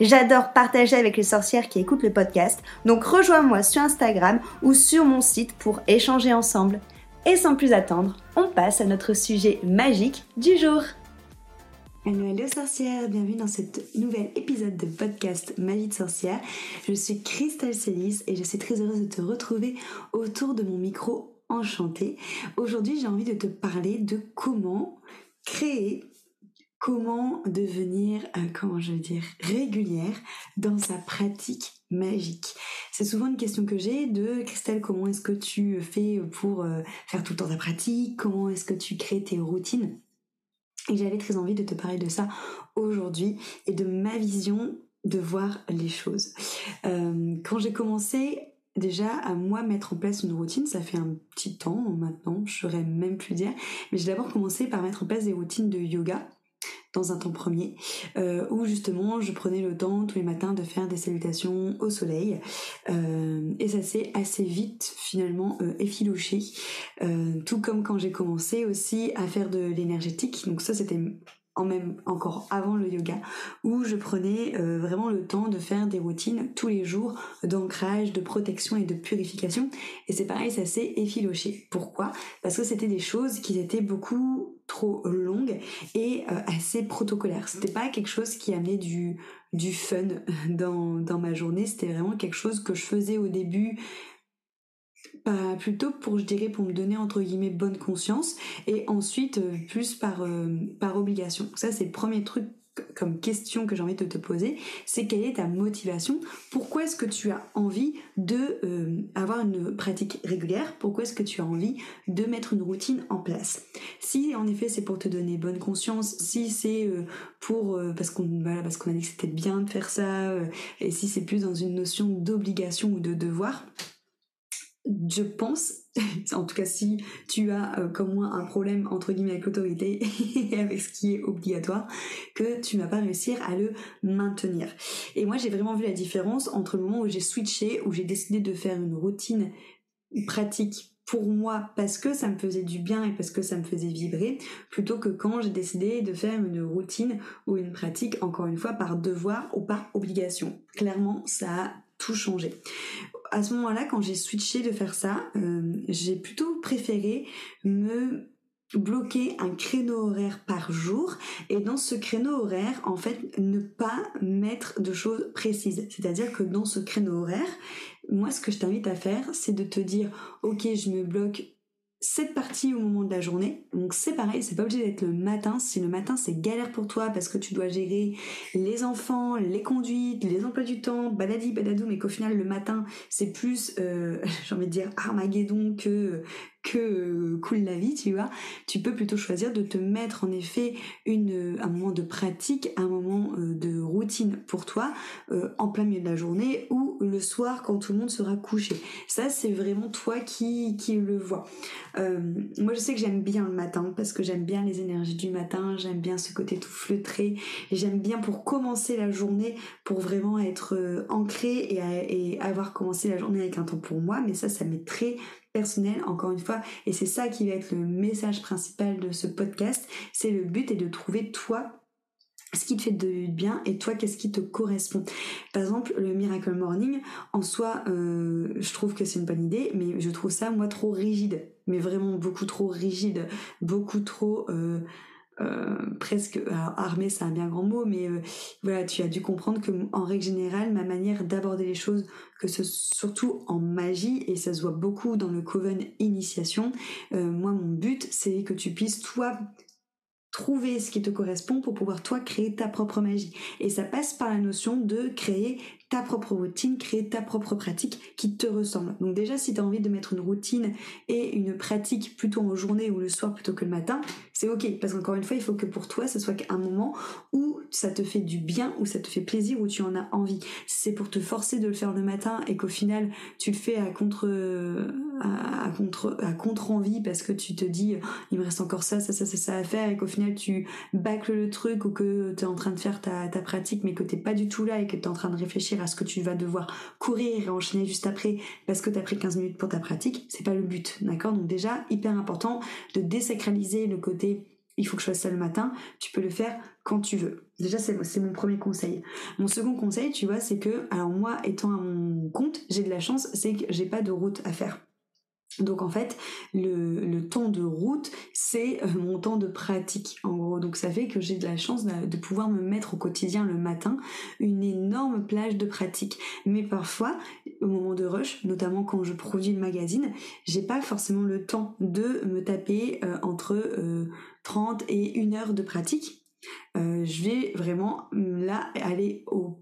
J'adore partager avec les sorcières qui écoutent le podcast, donc rejoins-moi sur Instagram ou sur mon site pour échanger ensemble. Et sans plus attendre, on passe à notre sujet magique du jour. Hello, hello sorcières, bienvenue dans ce nouvel épisode de podcast Magie de sorcière. Je suis Christelle Célis et je suis très heureuse de te retrouver autour de mon micro enchanté. Aujourd'hui, j'ai envie de te parler de comment créer comment devenir, euh, comment je veux dire, régulière dans sa pratique magique. C'est souvent une question que j'ai de Christelle, comment est-ce que tu fais pour euh, faire tout le temps ta pratique? Comment est-ce que tu crées tes routines? Et j'avais très envie de te parler de ça aujourd'hui et de ma vision de voir les choses. Euh, quand j'ai commencé déjà à moi mettre en place une routine, ça fait un petit temps maintenant, je saurais même plus dire, mais j'ai d'abord commencé par mettre en place des routines de yoga dans un temps premier, euh, où justement je prenais le temps tous les matins de faire des salutations au soleil. Euh, et ça s'est assez vite finalement euh, effiloché. Tout comme quand j'ai commencé aussi à faire de l'énergétique. Donc ça c'était en même encore avant le yoga où je prenais vraiment le temps de faire des routines tous les jours d'ancrage, de protection et de purification et c'est pareil ça s'est effiloché. Pourquoi? Parce que c'était des choses qui étaient beaucoup trop longues et euh, assez protocolaires. C'était pas quelque chose qui amenait du du fun dans dans ma journée, c'était vraiment quelque chose que je faisais au début plutôt pour, je dirais, pour me donner entre guillemets bonne conscience et ensuite euh, plus euh, par obligation. Ça, c'est le premier truc comme question que j'ai envie de te poser, c'est quelle est ta motivation? Pourquoi est-ce que tu as envie de euh, avoir une pratique régulière? Pourquoi est-ce que tu as envie de mettre une routine en place? Si en effet c'est pour te donner bonne conscience, si c'est pour parce qu'on voilà, parce qu'on a dit que c'était bien de faire ça, et si c'est plus dans une notion d'obligation ou de devoir, je pense, en tout cas si tu as euh, comme moi un problème entre guillemets avec l'autorité et avec ce qui est obligatoire, que tu n'as pas réussi à le maintenir. Et moi j'ai vraiment vu la différence entre le moment où j'ai switché, où j'ai décidé de faire une routine pratique pour moi parce que ça me faisait du bien et parce que ça me faisait vibrer, plutôt que quand j'ai décidé de faire une routine ou une pratique, encore une fois, par devoir ou par obligation. Clairement, ça a tout changé à ce moment-là, quand j'ai switché de faire ça, euh, j'ai plutôt préféré me bloquer un créneau horaire par jour et dans ce créneau horaire en fait ne pas mettre de choses précises. C'est à dire que dans ce créneau horaire moi ce que je t'invite à faire c'est de te dire ok je me bloque cette partie au moment de la journée. Donc c'est pareil, c'est pas obligé d'être le matin. Si le matin c'est galère pour toi parce que tu dois gérer les enfants, les conduites, les emplois du temps, badadi badadou, mais qu'au final le matin c'est plus, euh, j'ai envie de dire Armageddon que que euh, cool la vie, tu vois, tu peux plutôt choisir de te mettre en effet une, un moment de pratique, un moment euh, de routine pour toi euh, en plein milieu de la journée ou le soir quand tout le monde sera couché. Ça, c'est vraiment toi qui, qui le vois. moi, je sais que j'aime bien le matin parce que j'aime bien les énergies du matin, j'aime bien ce côté tout feutré, j'aime bien pour commencer la journée, pour vraiment être ancré et avoir commencé la journée avec un temps pour moi, mais ça, ça m'est très personnel, encore une fois, et c'est ça qui va être le message principal de ce podcast, c'est le but est de trouver toi ce qui te fait de bien et toi qu'est-ce qui te correspond. Par exemple, le Miracle Morning, en soi, euh, je trouve que c'est une bonne idée, mais je trouve ça moi trop rigide, mais vraiment beaucoup trop rigide, beaucoup trop... Euh, presque armé c'est un bien grand mot mais voilà tu as dû comprendre que en règle générale ma manière d'aborder les choses que ce surtout en magie et ça se voit beaucoup dans le coven initiation moi mon but c'est que tu puisses toi trouver ce qui te correspond pour pouvoir toi créer ta propre magie. Et ça passe par la notion de créer ta propre routine, créer ta propre pratique qui te ressemble. Donc déjà, si tu as envie de mettre une routine et une pratique plutôt en journée ou le soir plutôt que le matin, c'est ok. Parce qu'encore une fois, il faut que pour toi, ce soit un moment où ça te fait du bien, où ça te fait plaisir, où tu en as envie. Si c'est pour te forcer de le faire le matin et qu'au final, tu le fais à contre, à, contre, à contre envie parce que tu te dis, il me reste encore ça, ça, ça, ça, ça à faire et qu'au final, tu bâcles le truc ou que tu es en train de faire ta, ta pratique mais que t'es pas du tout là et que tu es en train de réfléchir à ce que tu vas devoir courir et enchaîner juste après parce que tu as pris 15 minutes pour ta pratique, c'est pas le but, d'accord? Donc déjà, hyper important de désacraliser le côté il faut que je fasse ça le matin, tu peux le faire quand tu veux. Déjà, c'est mon premier conseil. Mon second conseil, tu vois, c'est que, alors moi, étant à mon compte, j'ai de la chance, c'est que j'ai pas de route à faire. Donc en fait, le, temps de route, c'est euh, mon temps de pratique en gros. Donc ça fait que j'ai de la chance de, pouvoir me mettre au quotidien le matin une énorme plage de pratique. Mais parfois, au moment de rush, notamment quand je produis le magazine, j'ai pas forcément le temps de me taper euh, entre 30 euh, et 1 heure de pratique. je vais vraiment là aller au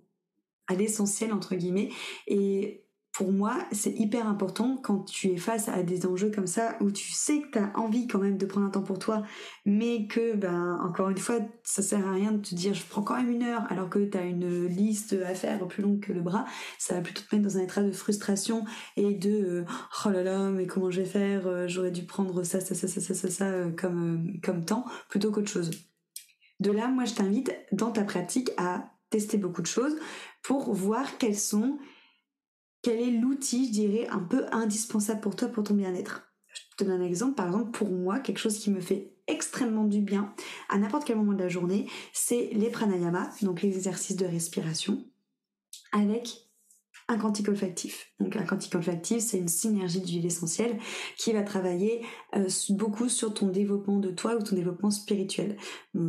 à l'essentiel entre guillemets et pour moi, c'est hyper important quand tu es face à des enjeux comme ça où tu sais que tu as envie quand même de prendre un temps pour toi, mais que, ben, encore une fois, ça sert à rien de te dire je prends quand même une heure alors que tu as une liste à faire plus longue que le bras. Ça va plutôt te mettre dans un état de frustration et de euh, oh là là, mais comment je vais faire euh, J'aurais dû prendre ça, ça, ça, ça, ça, ça, ça euh, comme, comme temps plutôt qu'autre chose. De là, moi, je t'invite dans ta pratique à tester beaucoup de choses pour voir quelles sont quel est l'outil, je dirais, un peu indispensable pour toi, pour ton bien-être? Je te donne un exemple. Par exemple, pour moi, quelque chose qui me fait extrêmement du bien à n'importe quel moment de la journée, c'est les pranayama, donc les exercices de respiration, avec un quantique olfactif. Donc un quantique olfactif, c'est une synergie d'huile essentielle qui va travailler euh, beaucoup sur ton développement de toi ou ton développement spirituel.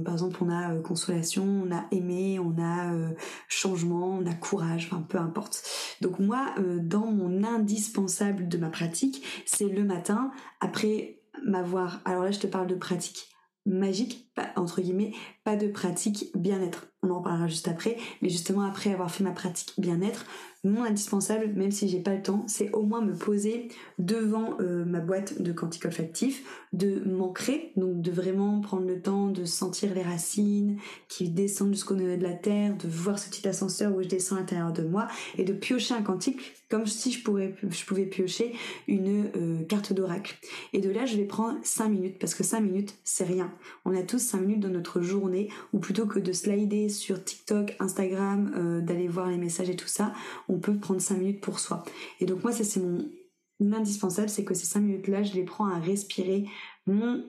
par exemple, on a euh, consolation, on a aimé, on a euh, changement, on a courage, enfin peu importe. Donc moi, dans mon indispensable de ma pratique, c'est le matin après m'avoir. Alors là, je te parle de pratique magique, entre guillemets, pas de pratique bien-être. On en parlera juste après, mais justement après avoir fait ma pratique bien-être, mon indispensable, même si j'ai pas le temps, c'est au moins me poser devant euh, ma boîte de quantique olfactif, de m'ancrer, donc de vraiment prendre le temps de sentir les racines qui descendent jusqu'au niveau de la terre, de voir ce petit ascenseur où je descends à l'intérieur de moi et de piocher un quantique comme si je, pouvais piocher une euh, carte d'oracle. Et de là, je vais prendre 5 minutes parce que 5 minutes, c'est rien. On a tous 5 minutes dans notre ou plutôt que de slider sur TikTok, Instagram, euh, d'aller voir les messages et tout ça, on peut prendre 5 minutes pour soi. Et donc moi, ça c'est mon indispensable, c'est que ces 5 minutes-là, je les prends à respirer mon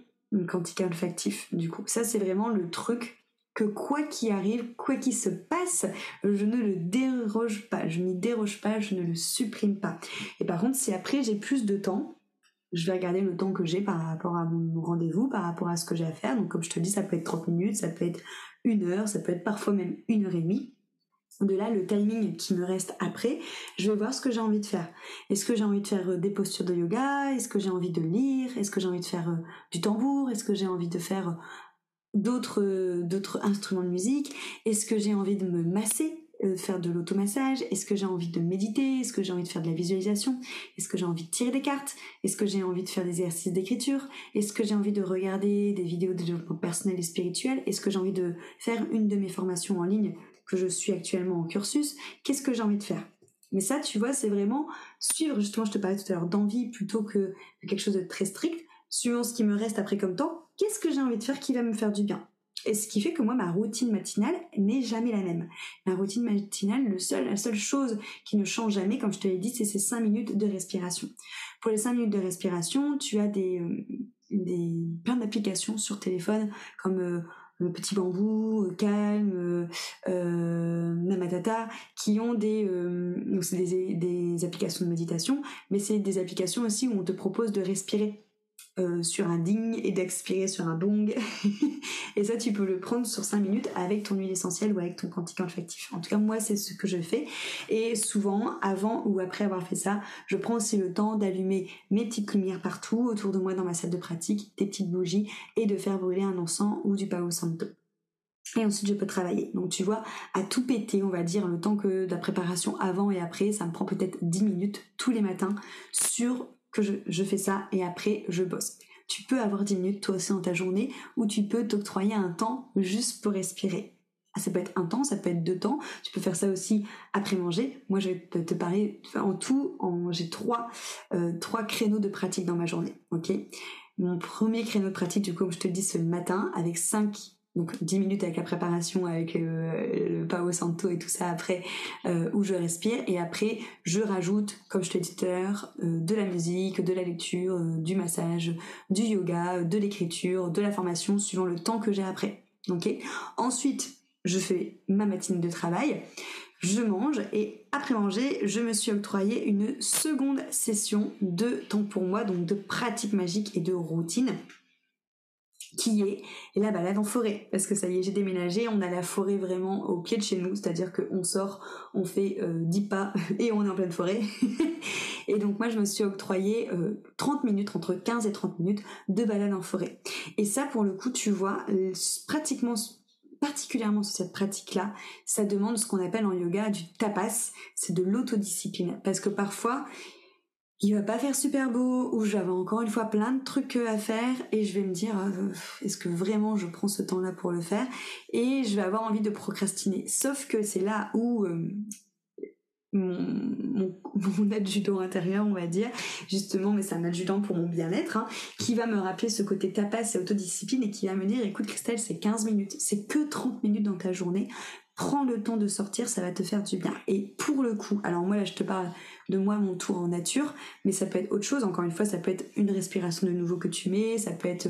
quantique olfactif. Du coup, ça c'est vraiment le truc que quoi qu'il arrive, quoi qu'il se passe, je ne le déroge pas, je n'y déroge pas, je ne le supprime pas. Et par contre, si après j'ai plus de temps, je vais regarder le temps que j'ai par rapport à mon rendez-vous, par rapport à ce que j'ai à faire. Donc comme je te dis, ça peut être 30 minutes, ça peut être une heure, ça peut être parfois même une heure et demie. De là, le timing qui me reste après, je vais voir ce que j'ai envie de faire. Est-ce que j'ai envie de faire euh, des postures de yoga? Est-ce que j'ai envie de lire? Est-ce que j'ai envie de faire euh, du tambour? Est-ce que j'ai envie de faire euh, d'autres d'autres instruments de musique? Est-ce que j'ai envie de me masser? Faire de l'automassage? Est-ce que j'ai envie de méditer? Est-ce que j'ai envie de faire de la visualisation? Est-ce que j'ai envie de tirer des cartes? Est-ce que j'ai envie de faire des exercices d'écriture? Est-ce que j'ai envie de regarder des vidéos de développement personnel et spirituel? Est-ce que j'ai envie de faire une de mes formations en ligne que je suis actuellement en cursus, qu'est-ce que j'ai envie de faire? Mais ça, tu vois, c'est vraiment suivre, justement, je te parlais tout à l'heure d'envie plutôt que quelque chose de très strict, suivant ce qui me reste après comme temps, qu'est-ce que j'ai envie de faire qui va me faire du bien? Ce qui fait que moi, ma routine matinale n'est jamais la même. Ma routine matinale, le seul, la seule chose qui ne change jamais, comme je te l'ai dit, c'est ces 5 minutes de respiration. Pour les 5 minutes de respiration, tu as des, euh, des plein d'applications sur téléphone comme euh, le petit bambou, euh, calme, namatata, qui ont des, euh, des, des applications de méditation, mais c'est des applications aussi où on te propose de respirer euh, sur un ding et d'expirer sur un bong. et ça, tu peux le prendre sur 5 minutes avec ton huile essentielle ou avec ton quantifiant olfactif. En tout cas, moi, c'est ce que je fais. Et souvent, avant ou après avoir fait ça, je prends aussi le temps d'allumer mes petites lumières partout autour de moi dans ma salle de pratique, des petites bougies et de faire brûler un encens ou du Palo Santo. Et ensuite, je peux travailler. Donc, tu vois, à tout péter, on va dire, le temps que la préparation avant et après, ça me prend peut-être 10 minutes tous les matins sur que je, fais ça et après je bosse. Tu peux avoir 10 minutes toi aussi dans ta journée où tu peux t'octroyer un temps juste pour respirer. Ah, ça peut être un temps, ça peut être deux temps. Tu peux faire ça aussi après manger. Moi, je vais te, parler en tout. j'ai trois, euh, trois créneaux de pratique dans ma journée. Mon premier créneau de pratique, du coup, comme je te le dis, le matin avec 5 donc 10 minutes avec la préparation, avec euh, le Pao Santo et tout ça après, euh, où je respire. Et après, je rajoute, comme je te dit tout à l'heure, euh, de la musique, de la lecture, du massage, du yoga, de l'écriture, de la formation, suivant le temps que j'ai après. Ensuite, je fais ma matinée de travail, je mange et après manger, je me suis octroyé une seconde session de temps pour moi, donc de pratique magique et de routine qui est la balade en forêt. Parce que ça y est, j'ai déménagé, on a la forêt vraiment au pied de chez nous, c'est-à-dire qu'on sort, on fait euh, 10 pas et on est en pleine forêt. et donc moi, je me suis octroyé 30 euh, minutes, entre 15 et 30 minutes de balade en forêt. Et ça, pour le coup, tu vois, pratiquement particulièrement sur cette pratique-là, ça demande ce qu'on appelle en yoga du tapas, c'est de l'autodiscipline. Parce que parfois, il va pas faire super beau ou j'avais encore une fois plein de trucs à faire et je vais me dire euh, est-ce que vraiment je prends ce temps-là pour le faire? Et je vais avoir envie de procrastiner. Sauf que c'est là où euh, mon, mon, adjudant intérieur, on va dire, justement, mais c'est un adjudant pour mon bien-être, hein, qui va me rappeler ce côté tapas et autodiscipline et qui va me dire écoute Christelle, c'est 15 minutes, c'est que 30 minutes dans ta journée, prends le temps de sortir, ça va te faire du bien. Et pour le coup, alors moi là je te parle de moi, mon tour en nature, mais ça peut être autre chose, encore une fois, ça peut être une respiration de nouveau que tu mets, ça peut être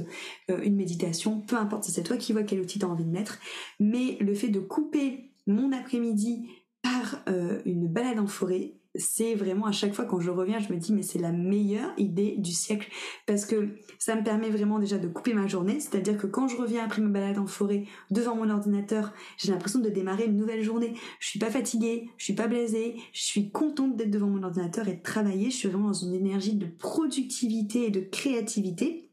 euh, une méditation, peu importe, c'est toi qui vois quel outil tu as envie de mettre, mais le fait de couper mon après-midi par euh, une balade en forêt, c'est vraiment à chaque fois quand je reviens, je me dis mais c'est la meilleure idée du siècle. Parce que ça me permet vraiment déjà de couper ma journée, c'est-à-dire que quand je reviens après ma balade en forêt devant mon ordinateur, j'ai l'impression de démarrer une nouvelle journée. Je suis pas fatiguée, je suis pas blasée, je suis contente d'être devant mon ordinateur et de travailler, je suis vraiment dans une énergie de productivité et de créativité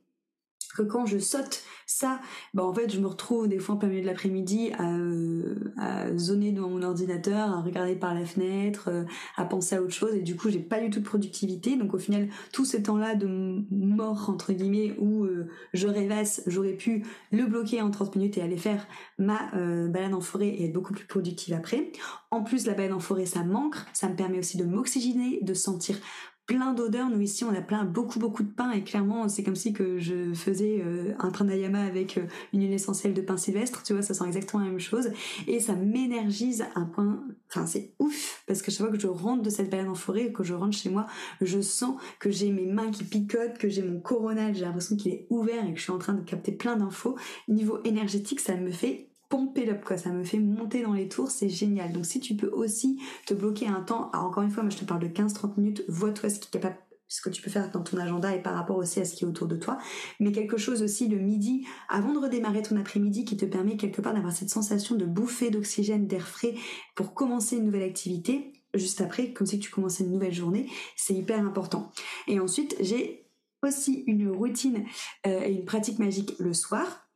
que quand je saute ça, bah en fait je me retrouve des fois en plein milieu de l'après-midi à, euh, à zoner devant mon ordinateur, à regarder par la fenêtre, euh, à penser à autre chose et du coup j'ai pas du tout de productivité. Donc au final tout ce temps-là de mort entre guillemets où euh, je rêvasse, j'aurais pu le bloquer en 30 minutes et aller faire ma balade en forêt et être beaucoup plus productive après. En plus la balade en forêt ça manque, ça me permet aussi de m'oxygéner, de sentir plein d'odeurs. Nous ici, on a plein beaucoup beaucoup de pain et clairement, c'est comme si que je faisais euh, un pranayama avec euh, une huile essentielle de pain sylvestre. Tu vois, ça sent exactement la même chose et ça m'énergise un point. Enfin, c'est ouf parce que chaque fois que je rentre de cette balade en forêt, que je rentre chez moi, je sens que j'ai mes mains qui picotent, que j'ai mon coronal, j'ai l'impression qu'il est ouvert et que je suis en train de capter plein d'infos. Niveau énergétique, ça me fait pomper up quoi, ça me fait monter dans les tours, c'est génial. Donc si tu peux aussi te bloquer un temps, encore une fois, moi je te parle de 15-30 minutes, vois-toi ce que tu peux faire dans ton agenda et par rapport aussi à ce qui est autour de toi, mais quelque chose aussi le midi, avant de redémarrer ton après-midi, qui te permet quelque part d'avoir cette sensation de bouffer d'oxygène, d'air frais pour commencer une nouvelle activité, juste après, comme si tu commençais une nouvelle journée, c'est hyper important. Et ensuite, j'ai aussi une routine euh, et une pratique magique le soir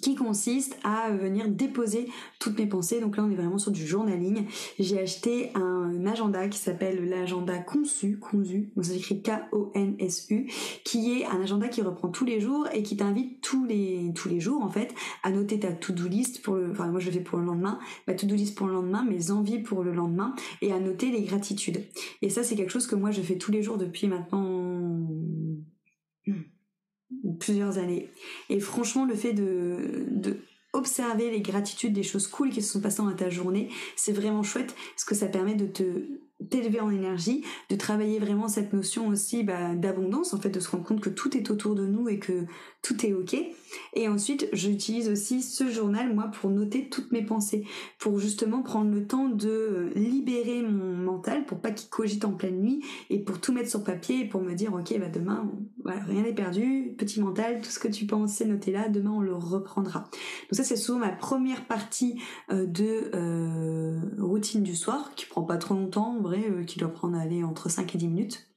qui consiste à venir déposer toutes mes pensées. Donc là, on est vraiment sur du journaling. J'ai acheté un agenda qui s'appelle l'agenda Conçu, Conçu, donc ça s'écrit K-O-N-S-U, qui est un agenda qui reprend tous les jours et qui t'invite tous les tous les jours en fait à noter ta to-do list pour le, enfin moi je le fais pour le lendemain, ma to-do list pour le lendemain, mes envies pour le lendemain et à noter les gratitudes. Et ça c'est quelque chose que moi je fais tous les jours depuis maintenant plusieurs années. Et franchement, le fait de, de observer les gratitudes des choses cool qui se sont passées dans ta journée, c'est vraiment chouette parce que ça permet de te t'élever en énergie, de travailler vraiment cette notion aussi bah, d'abondance, en fait, de se rendre compte que tout est autour de nous et que tout est ok. Et ensuite, j'utilise aussi ce journal, moi, pour noter toutes mes pensées, pour justement prendre le temps de libérer mon mental pour pas qu'il cogite en pleine nuit et pour tout mettre sur papier et pour me dire ok bah demain rien n'est perdu, petit mental, tout ce que tu penses c'est noté là, demain on le reprendra. Donc ça c'est souvent ma première partie euh, de euh, routine du soir qui prend pas trop longtemps euh, qui doit prendre aller entre 5 et 10 minutes.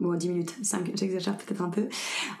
Bon, 10 minutes, 5, j'exagère peut-être un peu.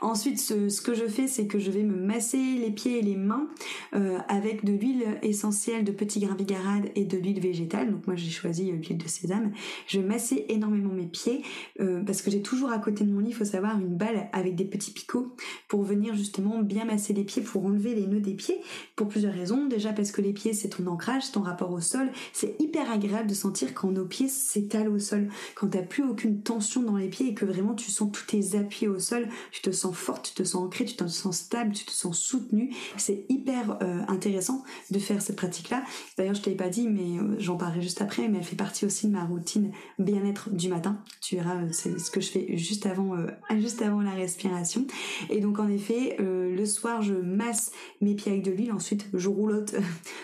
Ensuite, ce, que je fais, c'est que je vais me masser les pieds et les mains euh, avec de l'huile essentielle de petit grain bigarade et de l'huile végétale. Donc moi, j'ai choisi euh, l'huile de sésame. Je vais masser énormément mes pieds euh, parce que j'ai toujours à côté de mon lit, il faut savoir, une balle avec des petits picots pour venir justement bien masser les pieds, pour enlever les nœuds des pieds, pour plusieurs raisons. Déjà parce que les pieds, c'est ton ancrage, ton rapport au sol. C'est hyper agréable de sentir quand nos pieds s'étalent au sol, quand t'as plus aucune tension dans les pieds et que vraiment tu sens tous tes appuis au sol, tu te sens forte, tu te sens ancrée, tu te sens stable, tu te sens soutenue. C'est hyper euh, intéressant de faire cette pratique-là. D'ailleurs, je t'ai pas dit, mais euh, j'en parlerai juste après, mais elle fait partie aussi de ma routine bien-être du matin. Tu verras, euh, c'est ce que je fais juste avant, juste avant la respiration. Et donc, en effet, le soir, je masse mes pieds avec de l'huile. Ensuite, je roulotte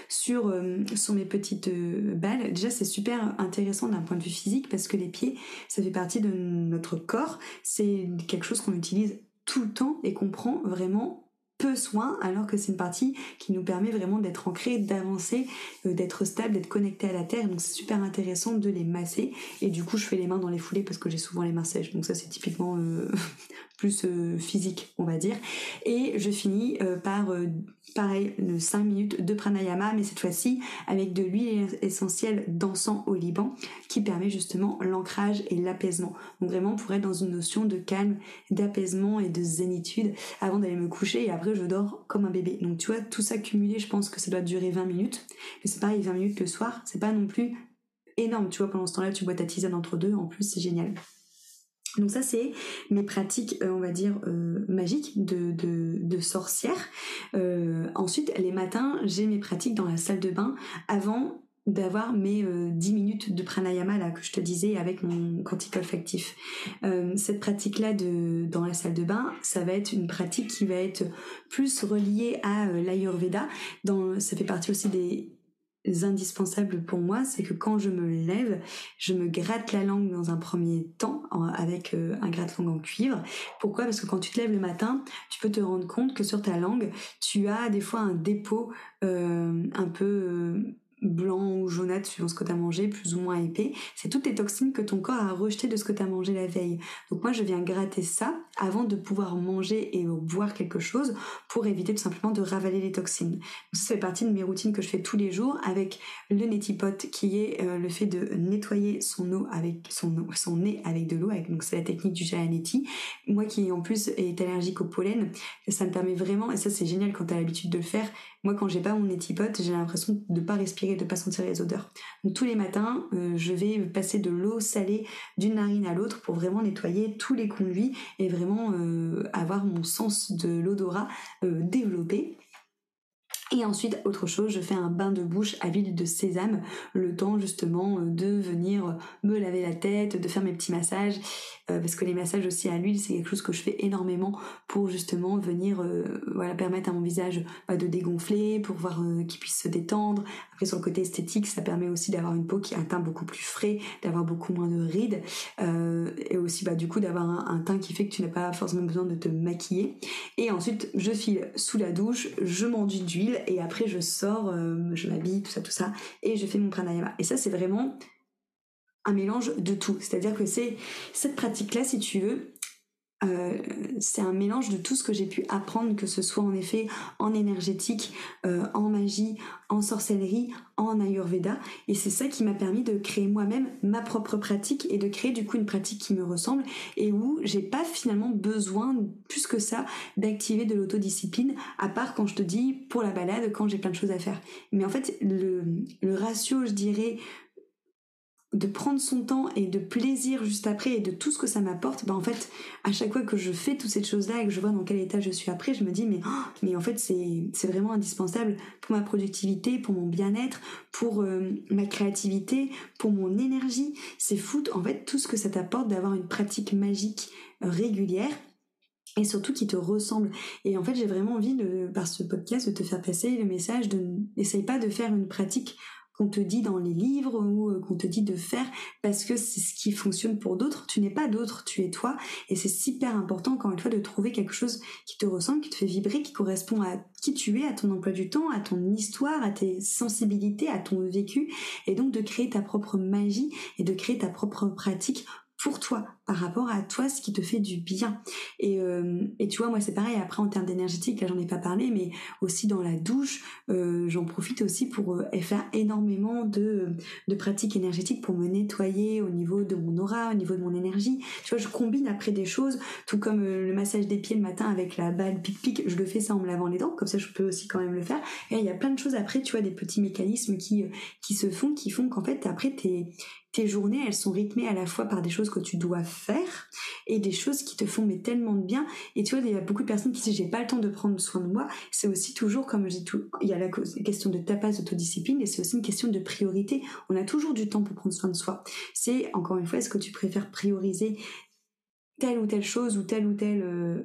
sur, sur mes petites balles. Déjà, c'est super intéressant d'un point de vue physique parce que les pieds, ça fait partie de notre c'est quelque chose qu'on utilise tout le temps et qu'on prend vraiment peu soin alors que c'est une partie qui nous permet vraiment d'être ancré, d'avancer, euh, d'être stable, d'être connecté à la terre. Donc c'est super intéressant de les masser et du coup je fais les mains dans les foulées parce que j'ai souvent les mains sèches. Donc ça c'est typiquement euh, plus euh, physique, on va dire. Et je finis par, pareil, 5 minutes de pranayama, mais cette fois-ci avec de l'huile essentielle d'encens au Liban, qui permet justement l'ancrage et l'apaisement. Donc vraiment pour être dans une notion de calme, d'apaisement et de zénitude avant d'aller me coucher et après je dors comme un bébé. Donc tu vois, tout ça cumulé, je pense que ça doit durer 20 minutes. Mais c'est pareil, 20 minutes le soir, c'est pas non plus énorme, tu vois, pendant ce temps-là, tu bois ta tisane entre deux, en plus c'est génial. Donc ça c'est mes pratiques, euh, on va dire, euh, magiques de, sorcière. Euh, ensuite, les matins, j'ai mes pratiques dans la salle de bain avant d'avoir mes 10 minutes de pranayama là que je te disais avec mon quantique olfactif. cette pratique là de dans la salle de bain, ça va être une pratique qui va être plus reliée à l'ayurveda. Dans ça fait partie aussi des indispensables pour moi, c'est que quand je me lève, je me gratte la langue dans un premier temps avec euh, un gratte-langue en cuivre. Pourquoi? Parce que quand tu te lèves le matin, tu peux te rendre compte que sur ta langue, tu as des fois un dépôt euh, un peu euh, blanc ou jaunâtre suivant ce que tu as mangé, plus ou moins épais, c'est toutes les toxines que ton corps a rejetées de ce que tu as mangé la veille. Donc moi je viens gratter ça avant de pouvoir manger et boire quelque chose pour éviter tout simplement de ravaler les toxines. Ça fait partie de mes routines que je fais tous les jours avec le neti-pot qui est euh, le fait de nettoyer son eau avec son, nez avec de l'eau, donc c'est la technique du neti. Moi qui en plus est allergique au pollen, ça me permet vraiment, et ça c'est génial quand tu as l'habitude de le faire, moi quand j'ai pas mon neti-pot, j'ai l'impression de pas respirer de pas sentir les odeurs. Tous les matins, euh, je vais passer de l'eau salée d'une narine à l'autre pour vraiment nettoyer tous les conduits et vraiment euh, avoir mon sens de l'odorat euh, développé. Et ensuite, autre chose, je fais un bain de bouche à l'huile de sésame, le temps justement de venir me laver la tête, de faire mes petits massages euh, parce que les massages aussi à l'huile c'est quelque chose que je fais énormément pour justement venir euh, voilà permettre à mon visage bah, de dégonfler pour voir euh, qu'il puisse se détendre. Après sur le côté esthétique ça permet aussi d'avoir une peau qui a un teint beaucoup plus frais d'avoir beaucoup moins de rides et aussi bah du coup d'avoir un, teint qui fait que tu n'as pas forcément besoin de te maquiller. Et ensuite je file sous la douche je m'enduis d'huile et après je sors je m'habille tout ça tout ça et je fais mon pranayama et ça c'est vraiment un mélange de tout. C'est-à-dire que c'est cette pratique-là, si tu veux, euh, c'est un mélange de tout ce que j'ai pu apprendre, que ce soit en effet en énergétique, euh, en magie, en sorcellerie, en ayurveda. Et c'est ça qui m'a permis de créer moi-même ma propre pratique et de créer du coup une pratique qui me ressemble et où j'ai pas finalement besoin plus que ça d'activer de l'autodiscipline, à part quand je te dis pour la balade, quand j'ai plein de choses à faire. Mais en fait, le, le ratio, je dirais, de prendre son temps et de plaisir juste après et de tout ce que ça m'apporte, bah en fait, à chaque fois que je fais toutes ces choses-là et que je vois dans quel état je suis après, je me dis mais oh, mais en fait c'est vraiment indispensable pour ma productivité, pour mon bien-être, pour euh, ma créativité, pour mon énergie. C'est fou en fait tout ce que ça t'apporte d'avoir une pratique magique euh, régulière et surtout qui te ressemble. Et en fait, j'ai vraiment envie de par ce podcast de te faire passer le message de n'essaye pas de faire une pratique qu'on te dit dans les livres ou euh, qu'on te dit de faire parce que c'est ce qui fonctionne pour d'autres. Tu n'es pas d'autres, tu es toi. Et c'est super important, encore une fois, de trouver quelque chose qui te ressemble, qui te fait vibrer, qui correspond à qui tu es, à ton emploi du temps, à ton histoire, à tes sensibilités, à ton vécu. Et donc de créer ta propre magie et de créer ta propre pratique pour toi, par rapport à toi, ce qui te fait du bien. Et, euh, et tu vois, moi c'est pareil, après en termes d'énergétique, là j'en ai pas parlé, mais aussi dans la douche, euh, j'en profite aussi pour euh, faire énormément de, de pratiques énergétiques pour me nettoyer au niveau de mon aura, au niveau de mon énergie. Tu vois, je combine après des choses, tout comme le massage des pieds le matin avec la balle pic-pic, je le fais ça en me lavant les dents, comme ça je peux aussi quand même le faire. Et il y a plein de choses après, tu vois, des petits mécanismes qui, qui se font, qui font qu'en fait après t'es tes journées, elles sont rythmées à la fois par des choses que tu dois faire et des choses qui te font mais tellement de bien. Et tu vois, il y a beaucoup de personnes qui disent j'ai pas le temps de prendre soin de moi. C'est aussi toujours, comme je dis tout, il y a la question de tapas d'autodiscipline et c'est aussi une question de priorité. On a toujours du temps pour prendre soin de soi. C'est, encore une fois, est-ce que tu préfères prioriser telle ou telle chose ou telle ou telle euh,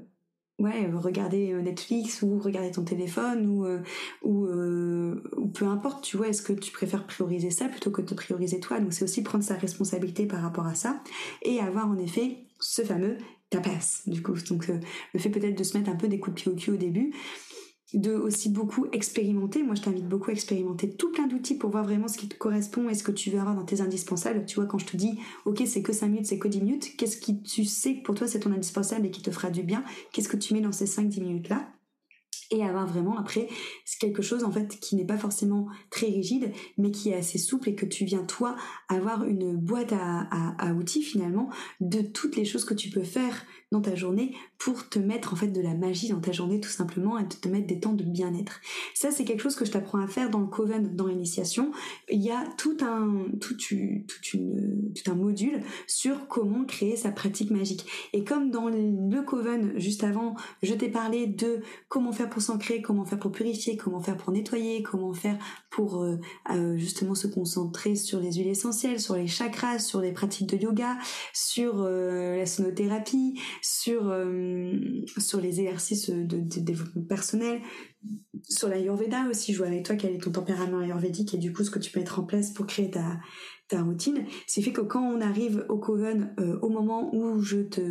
ouais, regarder euh, Netflix ou regarder ton téléphone ou euh, ou, euh, peu importe, tu vois, est-ce que tu préfères prioriser ça plutôt que de prioriser toi? Donc c'est aussi prendre sa responsabilité par rapport à ça et avoir en effet ce fameux tapas du coup. Donc le fait peut-être de se mettre un peu des coups de pied au cul au début, de aussi beaucoup expérimenter. Moi, je t'invite beaucoup à expérimenter tout plein d'outils pour voir vraiment ce qui te correspond et ce que tu veux avoir dans tes indispensables. Tu vois, quand je te dis, ok, c'est que 5 minutes, c'est que 10 minutes, qu'est-ce qui tu sais que pour toi c'est ton indispensable et qui te fera du bien? Qu'est-ce que tu mets dans ces 5-10 minutes-là? Et avoir vraiment après quelque chose en fait qui n'est pas forcément très rigide mais qui est assez souple et que tu viens toi avoir une boîte à, à, outils finalement de toutes les choses que tu peux faire dans ta journée pour te mettre en fait de la magie dans ta journée tout simplement et te mettre des temps de bien-être. Ça c'est quelque chose que je t'apprends à faire dans le Coven dans l'initiation. Il y a tout un tout, tout, une, tout un module sur comment créer sa pratique magique. Et comme dans le Coven juste avant, je t'ai parlé de comment faire pour s'ancrer, comment faire pour purifier, comment faire pour nettoyer, comment faire pour euh, euh, justement se concentrer sur les huiles essentielles, sur les chakras, sur les pratiques de yoga, sur euh, la sonothérapie, sur sur les exercices de, développement personnel, sur l'ayurveda aussi. Je vois avec toi quel est ton tempérament ayurvédique et du coup ce que tu peux mettre en place pour créer ta ta routine. C'est fait que quand on arrive au Coven, au moment où je te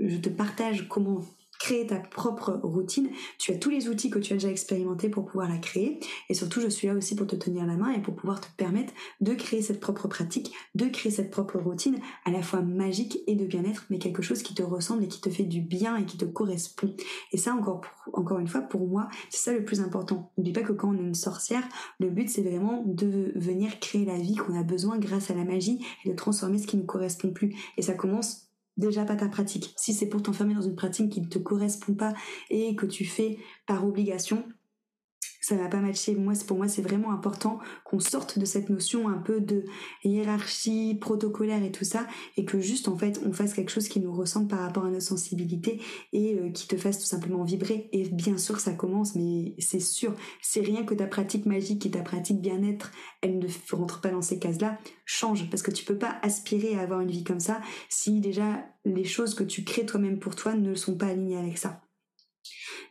je te partage comment créer ta propre routine. Tu as tous les outils que tu as déjà expérimentés pour pouvoir la créer. Et surtout, je suis là aussi pour te tenir la main et pour pouvoir te permettre de créer cette propre pratique, de créer cette propre routine à la fois magique et de bien-être, mais quelque chose qui te ressemble et qui te fait du bien et qui te correspond. Et ça, encore, encore une fois, pour moi, c'est ça le plus important. N'oublie pas que quand on est une sorcière, le but, c'est vraiment de venir créer la vie qu'on a besoin grâce à la magie et de transformer ce qui ne correspond plus. Et ça commence déjà pas ta pratique. Si c'est pour t'enfermer dans une pratique qui ne te correspond pas et que tu fais par obligation, ça va pas matcher. Moi, pour moi, c'est vraiment important qu'on sorte de cette notion un peu de hiérarchie protocolaire et tout ça, et que juste en fait, on fasse quelque chose qui nous ressemble par rapport à nos sensibilités et euh, qui te fasse tout simplement vibrer. Et bien sûr, ça commence, mais c'est sûr, c'est rien que ta pratique magique et ta pratique bien-être, elle ne rentre pas dans ces cases-là. Change, parce que tu peux pas aspirer à avoir une vie comme ça si déjà les choses que tu crées toi-même pour toi ne sont pas alignées avec ça.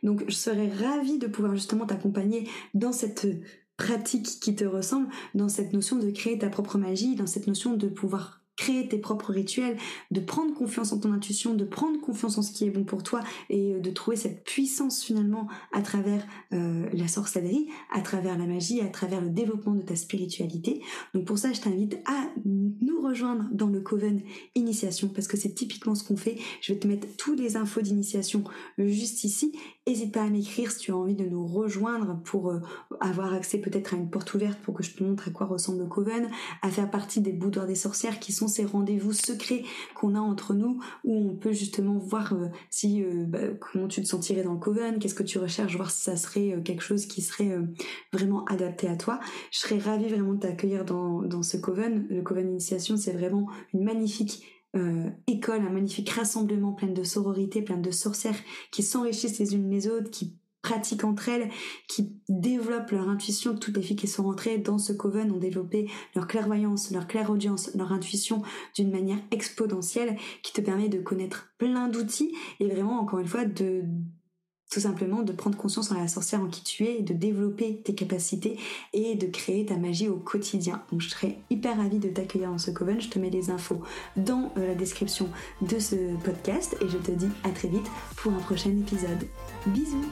Donc je serais ravie de pouvoir justement t'accompagner dans cette pratique qui te ressemble, dans cette notion de créer ta propre magie, dans cette notion de pouvoir créer tes propres rituels, de prendre confiance en ton intuition, de prendre confiance en ce qui est bon pour toi et euh, de trouver cette puissance finalement à travers euh, la sorcellerie, à travers la magie, à travers le développement de ta spiritualité. Donc pour ça, je t'invite à nous rejoindre dans le Coven Initiation parce que c'est typiquement ce qu'on fait. Je vais te mettre toutes les infos d'initiation juste ici. N'hésite pas à m'écrire si tu as envie de nous rejoindre pour euh, avoir accès peut-être à une porte ouverte pour que je te montre à quoi ressemble le Coven, à faire partie des boudoirs des sorcières qui sont ces rendez-vous secrets qu'on a entre nous où on peut justement voir euh, si euh, bah, comment tu te sentirais dans le coven, qu'est-ce que tu recherches, voir si ça serait euh, quelque chose qui serait vraiment adapté à toi. Je serais ravie vraiment de t'accueillir dans, ce coven. Le coven initiation, c'est vraiment une magnifique école, un magnifique rassemblement plein de sororité, plein de sorcières qui s'enrichissent les unes les autres, qui pratiquent entre elles, qui développent leur intuition. Toutes les filles qui sont rentrées dans ce coven ont développé leur clairvoyance, leur clairaudience, leur intuition d'une manière exponentielle qui te permet de connaître plein d'outils et vraiment, encore une fois, de tout simplement de prendre conscience en la sorcière en qui tu es, de développer tes capacités et de créer ta magie au quotidien. Donc je serais hyper ravie de t'accueillir dans ce coven. Je te mets les infos dans euh, la description de ce podcast et je te dis à très vite pour un prochain épisode. Bisous